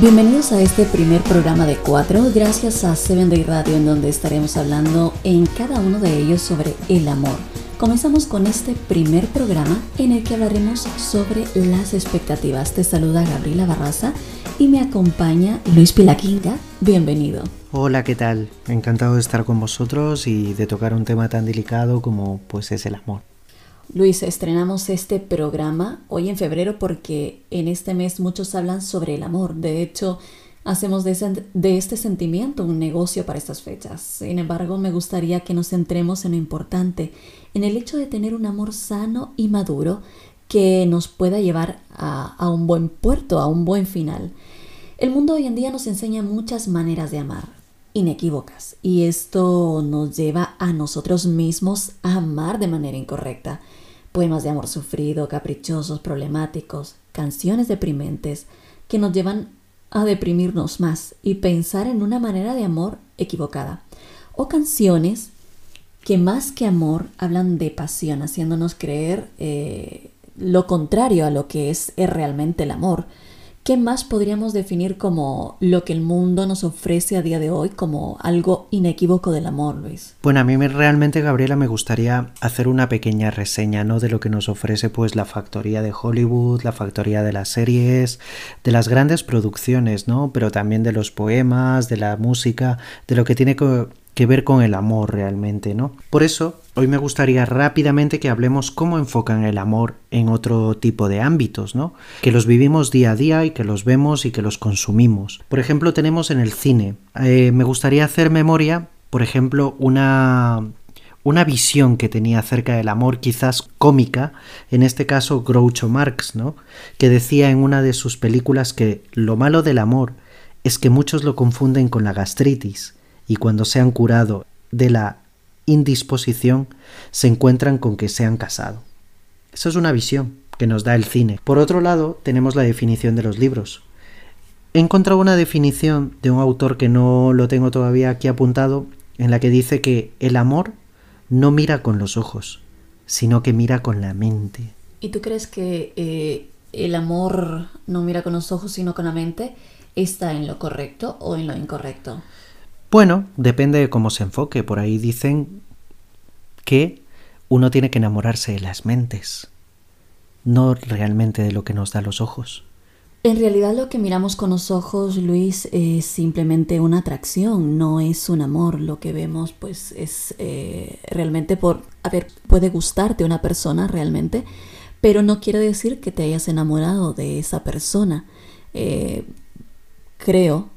Bienvenidos a este primer programa de cuatro, gracias a Seven Day Radio, en donde estaremos hablando en cada uno de ellos sobre el amor. Comenzamos con este primer programa en el que hablaremos sobre las expectativas. Te saluda Gabriela Barraza y me acompaña Luis Pilaquinga. Bienvenido. Hola, ¿qué tal? Encantado de estar con vosotros y de tocar un tema tan delicado como pues es el amor. Luis, estrenamos este programa hoy en febrero porque en este mes muchos hablan sobre el amor. De hecho, hacemos de, este sentimiento un negocio para estas fechas. Sin embargo, me gustaría que nos centremos en lo importante, en el hecho de tener un amor sano y maduro que nos pueda llevar a, un buen puerto, a un buen final. El mundo hoy en día nos enseña muchas maneras de amar, inequívocas, y esto nos lleva a nosotros mismos a amar de manera incorrecta poemas de amor sufrido, caprichosos, problemáticos, canciones deprimentes que nos llevan a deprimirnos más y pensar en una manera de amor equivocada. O canciones que más que amor hablan de pasión, haciéndonos creer eh, lo contrario a lo que es realmente el amor. ¿Qué más podríamos definir como lo que el mundo nos ofrece a día de hoy como algo inequívoco del amor, Luis? Bueno, a mí realmente, Gabriela, me gustaría hacer una pequeña reseña, ¿no? De lo que nos ofrece pues la factoría de Hollywood, la factoría de las series, de las grandes producciones, ¿no? Pero también de los poemas, de la música, de lo que tiene que que ver con el amor realmente, ¿no? Por eso, hoy me gustaría rápidamente que hablemos cómo enfocan el amor en otro tipo de ámbitos, ¿no? Que los vivimos día a día y que los vemos y que los consumimos. Por ejemplo, tenemos en el cine. Eh, me gustaría hacer memoria, por ejemplo, una una visión que tenía acerca del amor quizás cómica, en este caso Groucho Marx, ¿no? que decía en una de sus películas que lo malo del amor es que muchos lo confunden con la gastritis y cuando se han curado de la indisposición, se encuentran con que se han casado. Esa es una visión que nos da el cine. Por otro lado, tenemos la definición de los libros. He encontrado una definición de un autor que no lo tengo todavía aquí apuntado, en la que dice que el amor no mira con los ojos, sino que mira con la mente. ¿Y tú crees que eh, el amor no mira con los ojos, sino con la mente? ¿Está en lo correcto o en lo incorrecto? Bueno, depende de cómo se enfoque. Por ahí dicen que uno tiene que enamorarse de las mentes, no realmente de lo que nos da los ojos. En realidad lo que miramos con los ojos, Luis, es simplemente una atracción, no es un amor. Lo que vemos, pues, es eh, realmente por, a ver, puede gustarte una persona realmente, pero no quiere decir que te hayas enamorado de esa persona. Eh, creo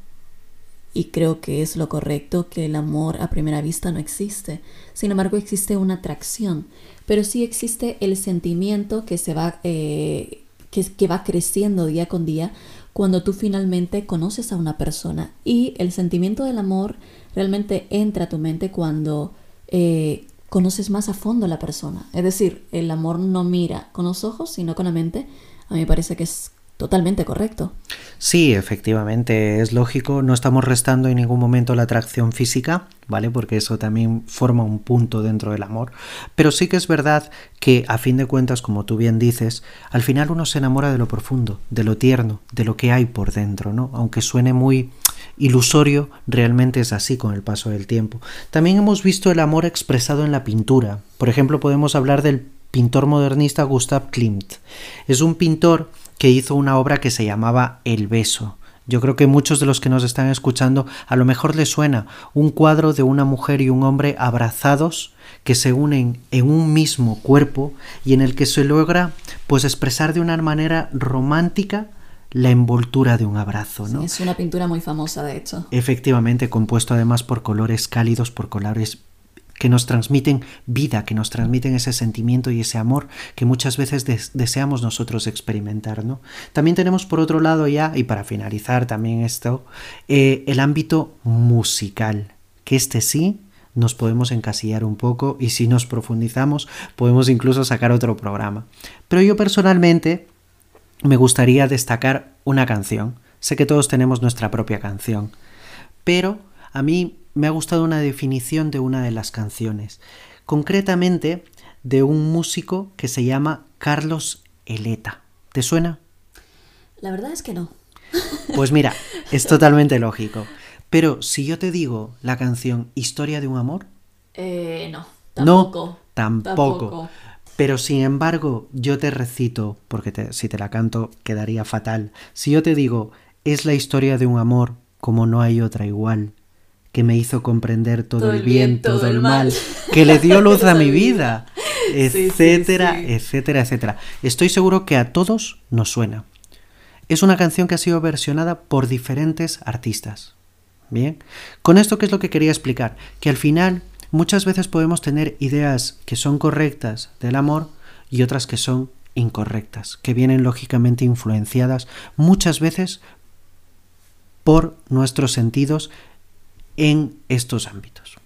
y creo que es lo correcto que el amor a primera vista no existe. Sin embargo, existe una atracción, pero sí existe el sentimiento que se va, eh, que, que va creciendo día con día cuando tú finalmente conoces a una persona. Y el sentimiento del amor realmente entra a tu mente cuando eh, conoces más a fondo a la persona. Es decir, el amor no mira con los ojos, sino con la mente. A mí me parece que es totalmente correcto. Sí, efectivamente, es lógico. No estamos restando en ningún momento la atracción física, ¿vale? Porque eso también forma un punto dentro del amor. Pero sí que es verdad que, a fin de cuentas, como tú bien dices, al final uno se enamora de lo profundo, de lo tierno, de lo que hay por dentro, ¿no? Aunque suene muy ilusorio, realmente es así con el paso del tiempo. También hemos visto el amor expresado en la pintura. Por ejemplo, podemos hablar del pintor modernista Gustav Klimt. Es un pintor que hizo una obra que se llamaba El beso. Yo creo que muchos de los que nos están escuchando a lo mejor les suena un cuadro de una mujer y un hombre abrazados que se unen en un mismo cuerpo y en el que se logra pues expresar de una manera romántica la envoltura de un abrazo, ¿no? es una pintura muy famosa, de hecho. Efectivamente, compuesto además por colores cálidos, por colores que nos transmiten vida, que nos transmiten ese sentimiento y ese amor que muchas veces deseamos nosotros experimentar. ¿no? También tenemos por otro lado ya, y para finalizar también esto, eh, el ámbito musical, que este sí nos podemos encasillar un poco y si nos profundizamos podemos incluso sacar otro programa. Pero yo personalmente me gustaría destacar una canción. Sé que todos tenemos nuestra propia canción, pero a mí me ha gustado una definición de una de las canciones, concretamente de un músico que se llama Carlos Eleta. ¿Te suena? La verdad es que no. Pues mira, es totalmente lógico. Pero si yo te digo la canción Historia de un amor. Eh, no, tampoco. No, tampoco. Pero sin embargo, yo te recito, porque si te la canto quedaría fatal. Si yo te digo, es la historia de un amor como no hay otra igual, que me hizo comprender todo, el bien, todo, el mal, que le dio luz a mi vida, etcétera, etcétera, etcétera. Estoy seguro que a todos nos suena. Es una canción que ha sido versionada por diferentes artistas. Bien, con esto qué es lo que quería explicar, que al final muchas veces podemos tener ideas que son correctas del amor y otras que son incorrectas, que vienen lógicamente influenciadas muchas veces por nuestros sentidos en estos ámbitos.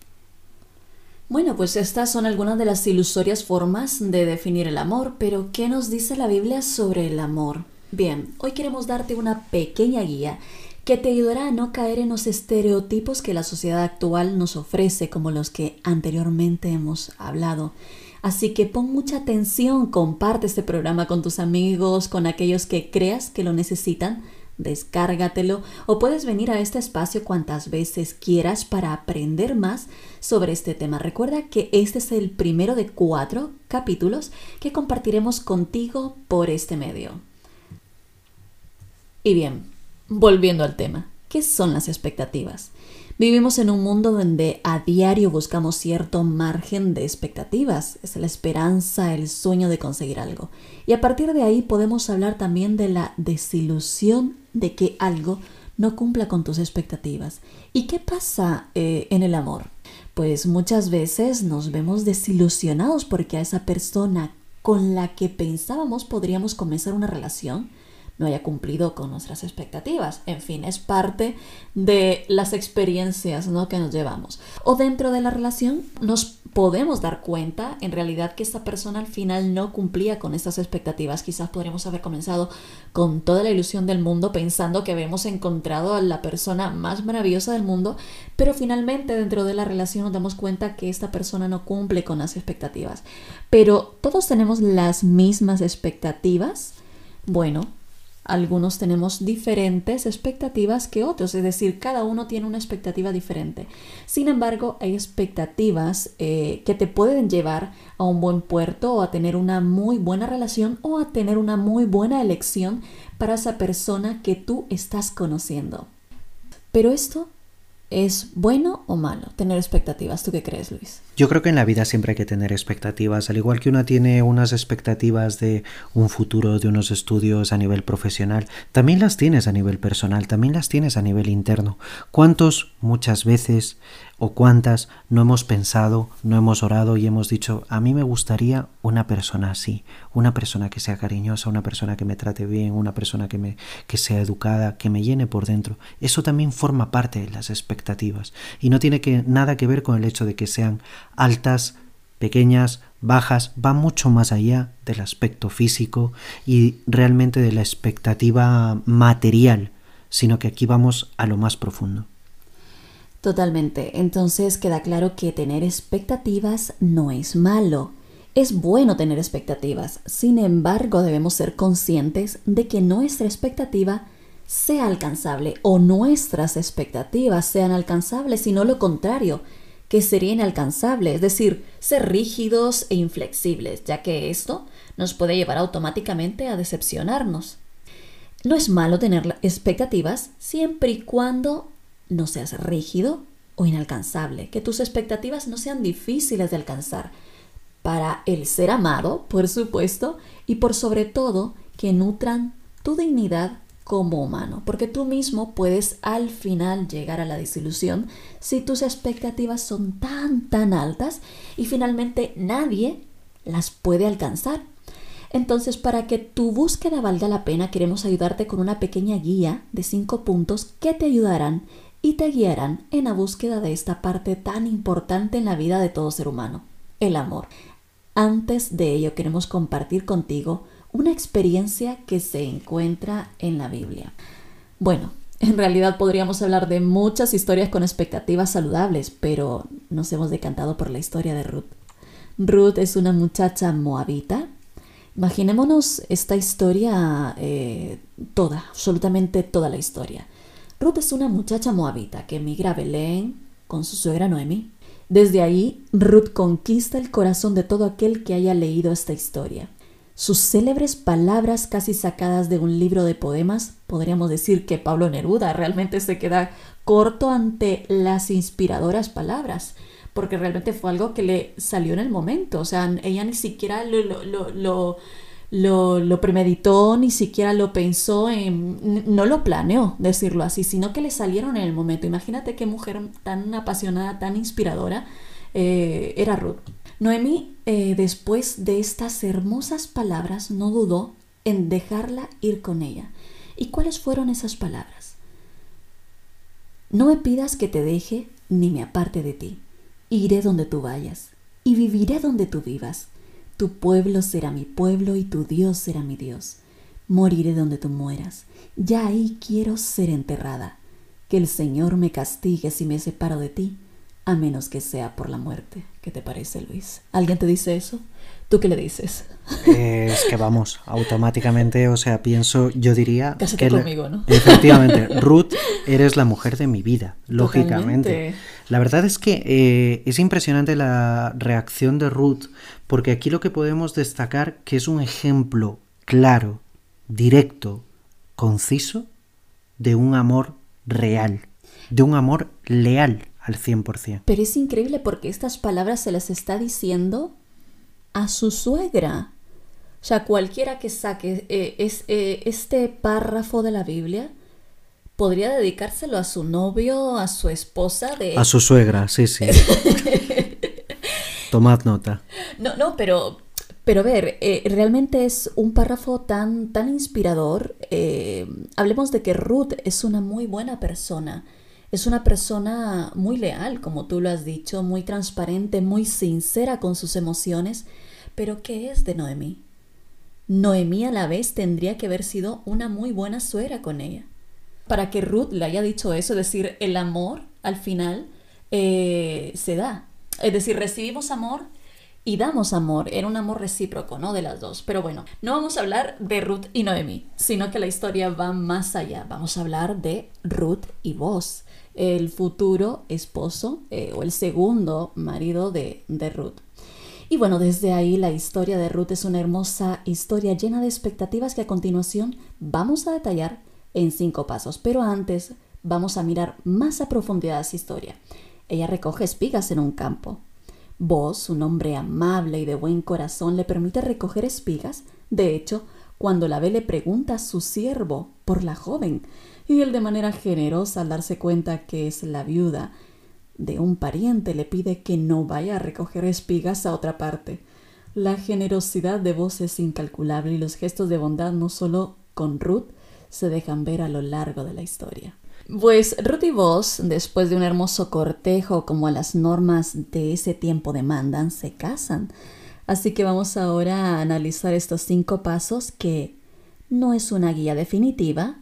Bueno, pues estas son algunas de las ilusorias formas de definir el amor, pero ¿qué nos dice la Biblia sobre el amor? Bien, hoy queremos darte una pequeña guía que te ayudará a no caer en los estereotipos que la sociedad actual nos ofrece, como los que anteriormente hemos hablado. Así que pon mucha atención, comparte este programa con tus amigos, con aquellos que creas que lo necesitan, descárgatelo o puedes venir a este espacio cuantas veces quieras para aprender más sobre este tema. Recuerda que este es el primero de cuatro capítulos que compartiremos contigo por este medio. Y bien, volviendo al tema, ¿qué son las expectativas? Vivimos en un mundo donde a diario buscamos cierto margen de expectativas. Es la esperanza, el sueño de conseguir algo. Y a partir de ahí podemos hablar también de la desilusión de que algo no cumpla con tus expectativas. ¿Y qué pasa eh, en el amor? Pues muchas veces nos vemos desilusionados porque a esa persona con la que pensábamos podríamos comenzar una relación no haya cumplido con nuestras expectativas. En fin, es parte de las experiencias que nos llevamos. O dentro de la relación nos podemos dar cuenta en realidad que esta persona al final no cumplía con estas expectativas. Quizás podríamos haber comenzado con toda la ilusión del mundo pensando que habíamos encontrado a la persona más maravillosa del mundo, pero finalmente dentro de la relación nos damos cuenta que esta persona no cumple con las expectativas. Pero todos tenemos las mismas expectativas. Bueno, algunos tenemos diferentes expectativas que otros, es decir, cada uno tiene una expectativa diferente. Sin embargo, hay expectativas eh, que te pueden llevar a un buen puerto o a tener una muy buena relación o a tener una muy buena elección para esa persona que tú estás conociendo. Pero esto ¿Es bueno o malo tener expectativas? ¿Tú qué crees, Luis? Yo creo que en la vida siempre hay que tener expectativas, al igual que uno tiene unas expectativas de un futuro, de unos estudios a nivel profesional, también las tienes a nivel personal, también las tienes a nivel interno. ¿Cuántos muchas veces o cuántas no hemos pensado, no hemos orado y hemos dicho, a mí me gustaría una persona así, una persona que sea cariñosa, una persona que me trate bien, una persona que, me, que sea educada, que me llene por dentro. Eso también forma parte de las expectativas y no tiene que, nada que ver con el hecho de que sean altas, pequeñas, bajas, va mucho más allá del aspecto físico y realmente de la expectativa material, sino que aquí vamos a lo más profundo. Totalmente. Entonces queda claro que tener expectativas no es malo. Es bueno tener expectativas. Sin embargo, debemos ser conscientes de que nuestra expectativa sea alcanzable o nuestras expectativas sean alcanzables, sino lo contrario, que sería inalcanzable, es decir, ser rígidos e inflexibles, ya que esto nos puede llevar automáticamente a decepcionarnos. No es malo tener expectativas siempre y cuando no seas rígido o inalcanzable, que tus expectativas no sean difíciles de alcanzar. Para el ser amado, por supuesto, y por sobre todo que nutran tu dignidad como humano, porque tú mismo puedes al final llegar a la desilusión si tus expectativas son tan, tan altas y finalmente nadie las puede alcanzar. Entonces, para que tu búsqueda valga la pena, queremos ayudarte con una pequeña guía de cinco puntos que te ayudarán y te guiarán en la búsqueda de esta parte tan importante en la vida de todo ser humano, el amor. Antes de ello queremos compartir contigo una experiencia que se encuentra en la Biblia. Bueno, en realidad podríamos hablar de muchas historias con expectativas saludables, pero nos hemos decantado por la historia de Ruth. Ruth es una muchacha moabita Imaginémonos esta historia eh, toda, absolutamente toda la historia. Ruth es una muchacha moabita que emigra a Belén con su suegra Noemi. Desde ahí, Ruth conquista el corazón de todo aquel que haya leído esta historia. Sus célebres palabras casi sacadas de un libro de poemas, podríamos decir que Pablo Neruda realmente se queda corto ante las inspiradoras palabras porque realmente fue algo que le salió en el momento, o sea, ella ni siquiera lo, lo, premeditó, ni siquiera lo pensó, en, no lo planeó, decirlo así, sino que le salieron en el momento. Imagínate qué mujer tan apasionada, tan inspiradora eh, era Ruth. Noemí, eh, después de estas hermosas palabras, no dudó en dejarla ir con ella. ¿Y cuáles fueron esas palabras? No me pidas que te deje ni me aparte de ti. Iré donde tú vayas, y viviré donde tú vivas. Tu pueblo será mi pueblo y tu Dios será mi Dios. Moriré donde tú mueras. Ya ahí quiero ser enterrada. Que el Señor me castigue si me separo de ti, a menos que sea por la muerte. ¿Qué te parece, Luis? ¿Alguien te dice eso? ¿Tú qué le dices? Es que vamos, automáticamente, o sea, pienso, yo diría... Cásate conmigo, ¿no? Efectivamente, Ruth, eres la mujer de mi vida, lógicamente. La verdad es que eh, es impresionante la reacción de Ruth, porque aquí lo que podemos destacar que es un ejemplo claro, directo, conciso, de un amor real, de un amor leal al 100%. Pero es increíble porque estas palabras se las está diciendo a su suegra. O sea, cualquiera que saque eh, eh, este párrafo de la Biblia podría dedicárselo a su novio, a su esposa de... A su suegra, sí, sí. Tomad nota. No, no, pero, pero a ver, eh, realmente es un párrafo tan, tan inspirador. hablemos de que Ruth es una muy buena persona. Es una persona muy leal, como tú lo has dicho, muy transparente, muy sincera con sus emociones pero ¿qué es de Noemí? Noemí a la vez tendría que haber sido una muy buena suegra con ella. Para que Ruth le haya dicho eso, es decir, el amor al final eh, se da. Es decir, recibimos amor y damos amor. Era un amor recíproco, ¿no? De las dos. Pero bueno, no vamos a hablar de Ruth y Noemí, sino que la historia va más allá. Vamos a hablar de Ruth y vos, el futuro esposo eh, o el segundo marido de, de Ruth. Y bueno, desde ahí la historia de Ruth es una hermosa historia llena de expectativas que a continuación vamos a detallar en cinco pasos. Pero antes vamos a mirar más a profundidad esa historia. Ella recoge espigas en un campo. Vos, un hombre amable y de buen corazón, le permite recoger espigas. De hecho, cuando la ve le pregunta a su siervo por la joven, y él de manera generosa al darse cuenta que es la viuda de un pariente le pide que no vaya a recoger espigas a otra parte. La generosidad de voz es incalculable y los gestos de bondad no solo con Ruth se dejan ver a lo largo de la historia. Pues Ruth y vos, después de un hermoso cortejo como las normas de ese tiempo demandan, se casan. Así que vamos ahora a analizar estos cinco pasos que no es una guía definitiva,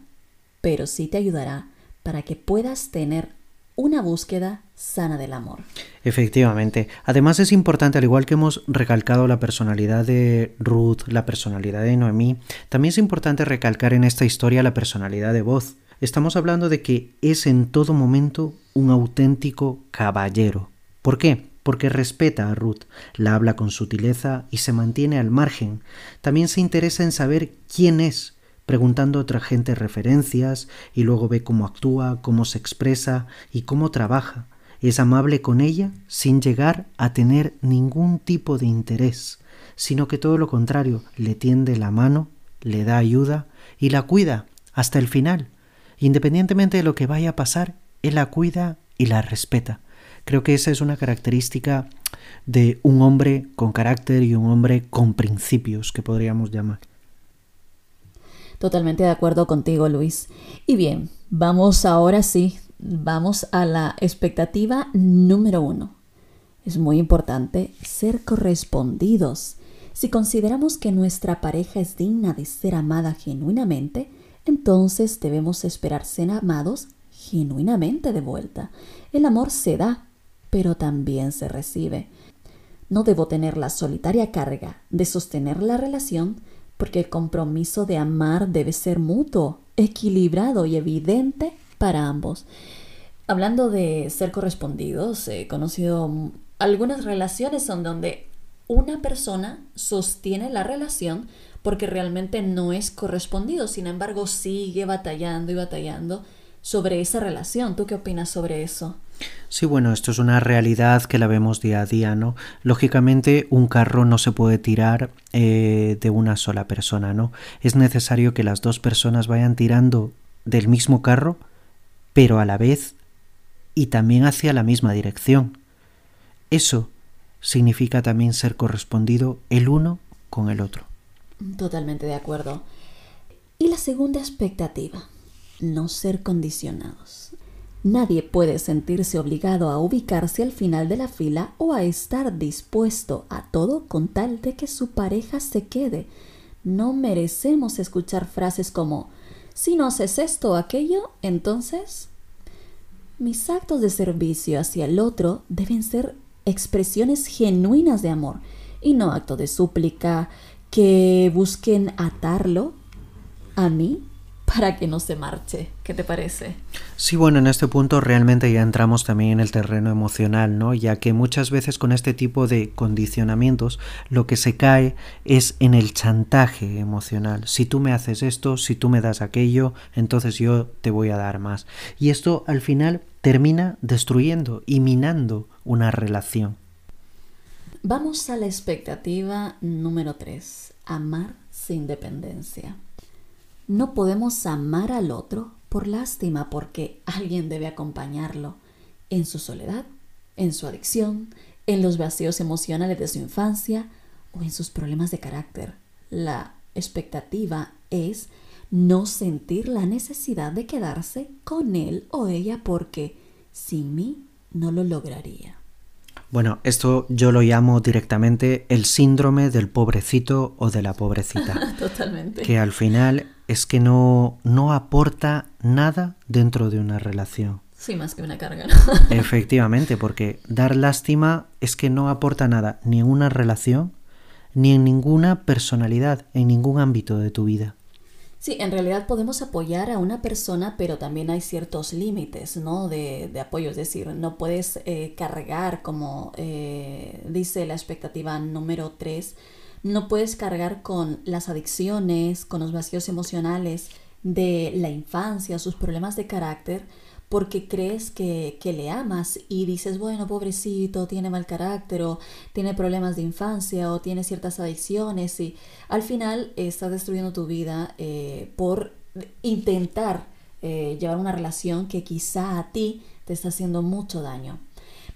pero sí te ayudará para que puedas tener una búsqueda sana del amor. Efectivamente. Además es importante, al igual que hemos recalcado la personalidad de Ruth, la personalidad de Noemí, también es importante recalcar en esta historia la personalidad de Voz. Estamos hablando de que es en todo momento un auténtico caballero. ¿Por qué? Porque respeta a Ruth, la habla con sutileza y se mantiene al margen. También se interesa en saber quién es preguntando a otra gente referencias y luego ve cómo actúa, cómo se expresa y cómo trabaja. Es amable con ella sin llegar a tener ningún tipo de interés, sino que todo lo contrario, le tiende la mano, le da ayuda y la cuida hasta el final. Independientemente de lo que vaya a pasar, él la cuida y la respeta. Creo que esa es una característica de un hombre con carácter y un hombre con principios que podríamos llamar. Totalmente de acuerdo contigo, Luis. Y bien, vamos ahora sí, vamos a la expectativa número uno. Es muy importante ser correspondidos. Si consideramos que nuestra pareja es digna de ser amada genuinamente, entonces debemos esperar ser amados genuinamente de vuelta. El amor se da, pero también se recibe. No debo tener la solitaria carga de sostener la relación porque el compromiso de amar debe ser mutuo, equilibrado y evidente para ambos. Hablando de ser correspondidos, he conocido algunas relaciones en donde una persona sostiene la relación porque realmente no es correspondido, sin embargo sigue batallando y batallando sobre esa relación. ¿Tú qué opinas sobre eso? Sí, bueno, esto es una realidad que la vemos día a día, ¿no? Lógicamente, un carro no se puede tirar eh, de una sola persona, ¿no? Es necesario que las dos personas vayan tirando del mismo carro, pero a la vez y también hacia la misma dirección. Eso significa también ser correspondido el uno con el otro. Totalmente de acuerdo. Y la segunda expectativa, no ser condicionados. Nadie puede sentirse obligado a ubicarse al final de la fila o a estar dispuesto a todo con tal de que su pareja se quede. No merecemos escuchar frases como si no haces esto o aquello, entonces... Mis actos de servicio hacia el otro deben ser expresiones genuinas de amor y no actos de súplica que busquen atarlo a mí para que no se marche. ¿Qué te parece? Sí, bueno, en este punto realmente ya entramos también en el terreno emocional, ¿no? Ya que muchas veces con este tipo de condicionamientos lo que se cae es en el chantaje emocional. Si tú me haces esto, si tú me das aquello, entonces yo te voy a dar más. Y esto al final termina destruyendo y minando una relación. Vamos a la expectativa número 3, amar sin dependencia. No podemos amar al otro por lástima porque alguien debe acompañarlo en su soledad, en su adicción, en los vacíos emocionales de su infancia o en sus problemas de carácter. La expectativa es no sentir la necesidad de quedarse con él o ella porque sin mí no lo lograría. Bueno, esto yo lo llamo directamente el síndrome del pobrecito o de la pobrecita. Totalmente. Que al final es que no, no aporta nada dentro de una relación. Sí, más que una carga. Efectivamente, porque dar lástima es que no aporta nada ni en una relación, ni en ninguna personalidad, en ningún ámbito de tu vida. Sí, en realidad podemos apoyar a una persona, pero también hay ciertos límites, ¿no? De, de apoyo, es decir, no puedes eh, cargar, como eh, dice la expectativa número 3, no puedes cargar con las adicciones, con los vacíos emocionales de la infancia, sus problemas de carácter, porque crees que, que, le amas y dices, bueno, pobrecito, tiene mal carácter o tiene problemas de infancia o tiene ciertas adicciones y al final estás destruyendo tu vida eh, por intentar eh, llevar una relación que quizá a ti te está haciendo mucho daño.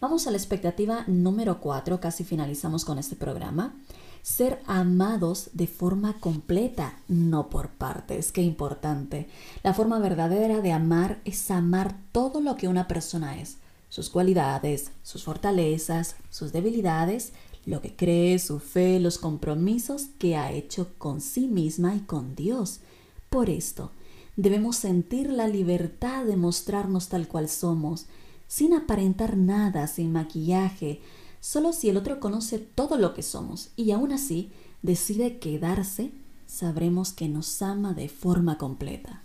Vamos a la expectativa número 4, casi finalizamos con este programa ser amados de forma completa, no por partes. Qué importante. La forma verdadera de amar es amar todo lo que una persona es, sus cualidades, sus fortalezas, sus debilidades, lo que cree, su fe, los compromisos que ha hecho con sí misma y con Dios. Por esto, debemos sentir la libertad de mostrarnos tal cual somos, sin aparentar nada, sin maquillaje, Solo si el otro conoce todo lo que somos y aún así decide quedarse, sabremos que nos ama de forma completa.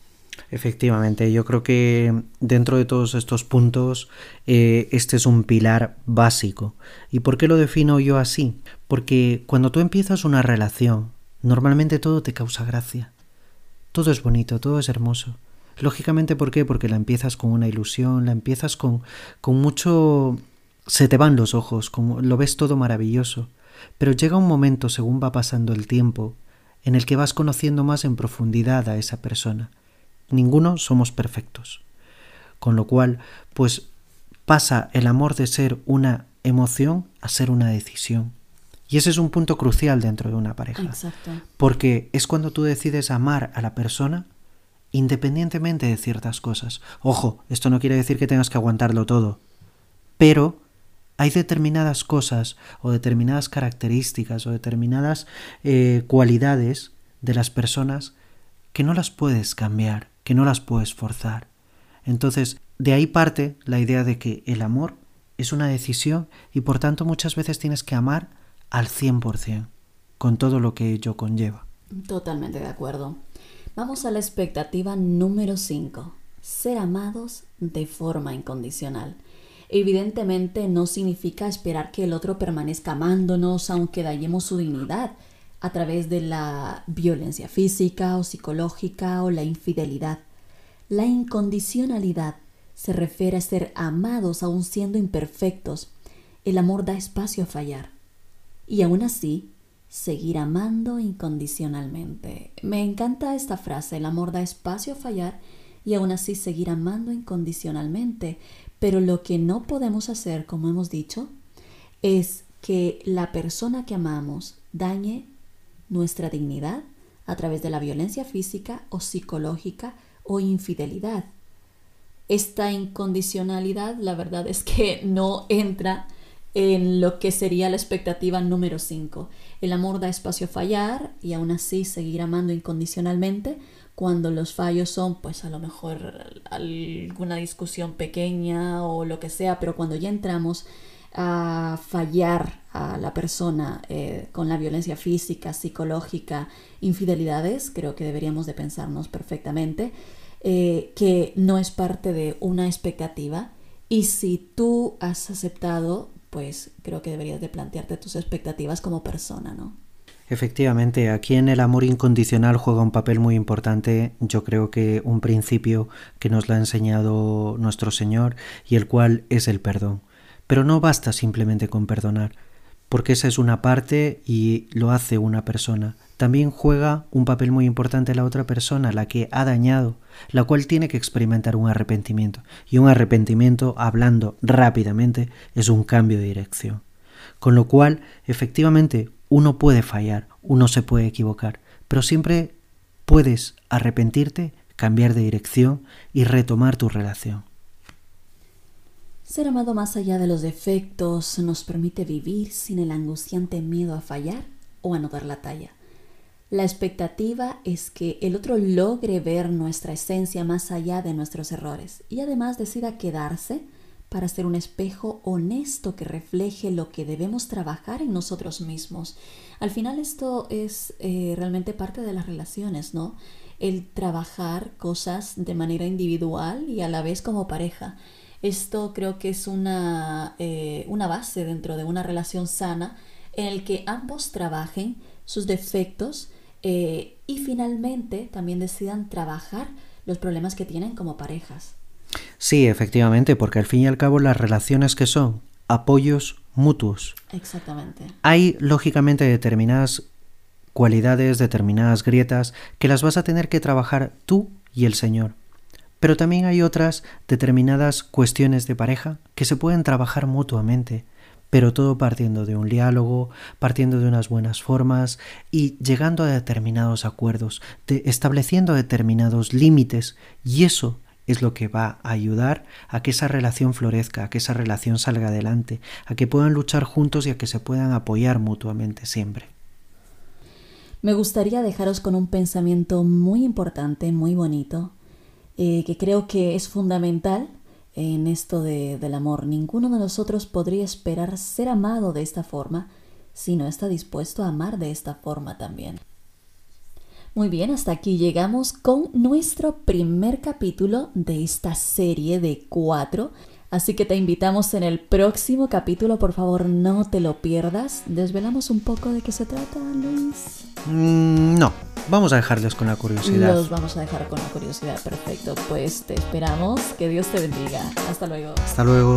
Efectivamente, yo creo que dentro de todos estos puntos eh, este es un pilar básico. ¿Y por qué lo defino yo así? Porque cuando tú empiezas una relación, normalmente todo te causa gracia. Todo es bonito, todo es hermoso. Lógicamente, ¿por qué? Porque la empiezas con una ilusión, la empiezas con, con mucho se te van los ojos, como lo ves todo maravilloso, pero llega un momento, según va pasando el tiempo, en el que vas conociendo más en profundidad a esa persona. Ninguno somos perfectos. Con lo cual, pues pasa el amor de ser una emoción a ser una decisión. Y ese es un punto crucial dentro de una pareja. Exacto. Porque es cuando tú decides amar a la persona independientemente de ciertas cosas. Ojo, esto no quiere decir que tengas que aguantarlo todo, pero hay determinadas cosas o determinadas características o determinadas eh, cualidades de las personas que no las puedes cambiar, que no las puedes forzar. Entonces, de ahí parte la idea de que el amor es una decisión y por tanto muchas veces tienes que amar al 100%, con todo lo que ello conlleva. Totalmente de acuerdo. Vamos a la expectativa número 5. Ser amados de forma incondicional. Evidentemente no significa esperar que el otro permanezca amándonos aunque dañemos su dignidad a través de la violencia física o psicológica o la infidelidad. La incondicionalidad se refiere a ser amados aun siendo imperfectos. El amor da espacio a fallar. Y aún así, seguir amando incondicionalmente. Me encanta esta frase, el amor da espacio a fallar y aún así seguir amando incondicionalmente. Pero lo que no podemos hacer, como hemos dicho, es que la persona que amamos dañe nuestra dignidad a través de la violencia física o psicológica o infidelidad. Esta incondicionalidad, la verdad es que no entra en lo que sería la expectativa número 5. El amor da espacio a fallar y aún así seguir amando incondicionalmente cuando los fallos son pues a lo mejor alguna discusión pequeña o lo que sea, pero cuando ya entramos a fallar a la persona eh, con la violencia física, psicológica, infidelidades, creo que deberíamos de pensarnos perfectamente eh, que no es parte de una expectativa y si tú has aceptado pues creo que deberías de plantearte tus expectativas como persona, ¿no? Efectivamente, aquí en el amor incondicional juega un papel muy importante, yo creo que un principio que nos lo ha enseñado nuestro Señor y el cual es el perdón. Pero no basta simplemente con perdonar, porque esa es una parte y lo hace una persona. También juega un papel muy importante la otra persona, la que ha dañado, la cual tiene que experimentar un arrepentimiento. Y un arrepentimiento, hablando rápidamente, es un cambio de dirección. Con lo cual, efectivamente, uno puede fallar, uno se puede equivocar, pero siempre puedes arrepentirte, cambiar de dirección y retomar tu relación. Ser amado más allá de los defectos nos permite vivir sin el angustiante miedo a fallar o a no dar la talla. La expectativa es que el otro logre ver nuestra esencia más allá de nuestros errores y además decida quedarse para ser un espejo honesto que refleje lo que debemos trabajar en nosotros mismos. Al final esto es eh, realmente parte de las relaciones, ¿no? El trabajar cosas de manera individual y a la vez como pareja. Esto creo que es una, eh, una base dentro de una relación sana en el que ambos trabajen sus defectos eh, y finalmente también decidan trabajar los problemas que tienen como parejas. Sí, efectivamente, porque al fin y al cabo las relaciones que son apoyos mutuos. Exactamente. Hay lógicamente determinadas cualidades, determinadas grietas que las vas a tener que trabajar tú y el Señor. Pero también hay otras determinadas cuestiones de pareja que se pueden trabajar mutuamente pero todo partiendo de un diálogo, partiendo de unas buenas formas y llegando a determinados acuerdos, estableciendo determinados límites y eso es lo que va a ayudar a que esa relación florezca, a que esa relación salga adelante, a que puedan luchar juntos y a que se puedan apoyar mutuamente siempre. Me gustaría dejaros con un pensamiento muy importante, muy bonito, eh, que creo que es fundamental en esto del amor. Ninguno de nosotros podría esperar ser amado de esta forma si no está dispuesto a amar de esta forma también. Muy bien, hasta aquí llegamos con nuestro primer capítulo de esta serie de cuatro. Así que te invitamos en el próximo capítulo, por favor no te lo pierdas. ¿Desvelamos un poco de qué se trata, Luis? Mm, no, vamos a dejarles con la curiosidad. Los vamos a dejar con la curiosidad, perfecto. Pues te esperamos, que Dios te bendiga. Hasta luego. Hasta luego.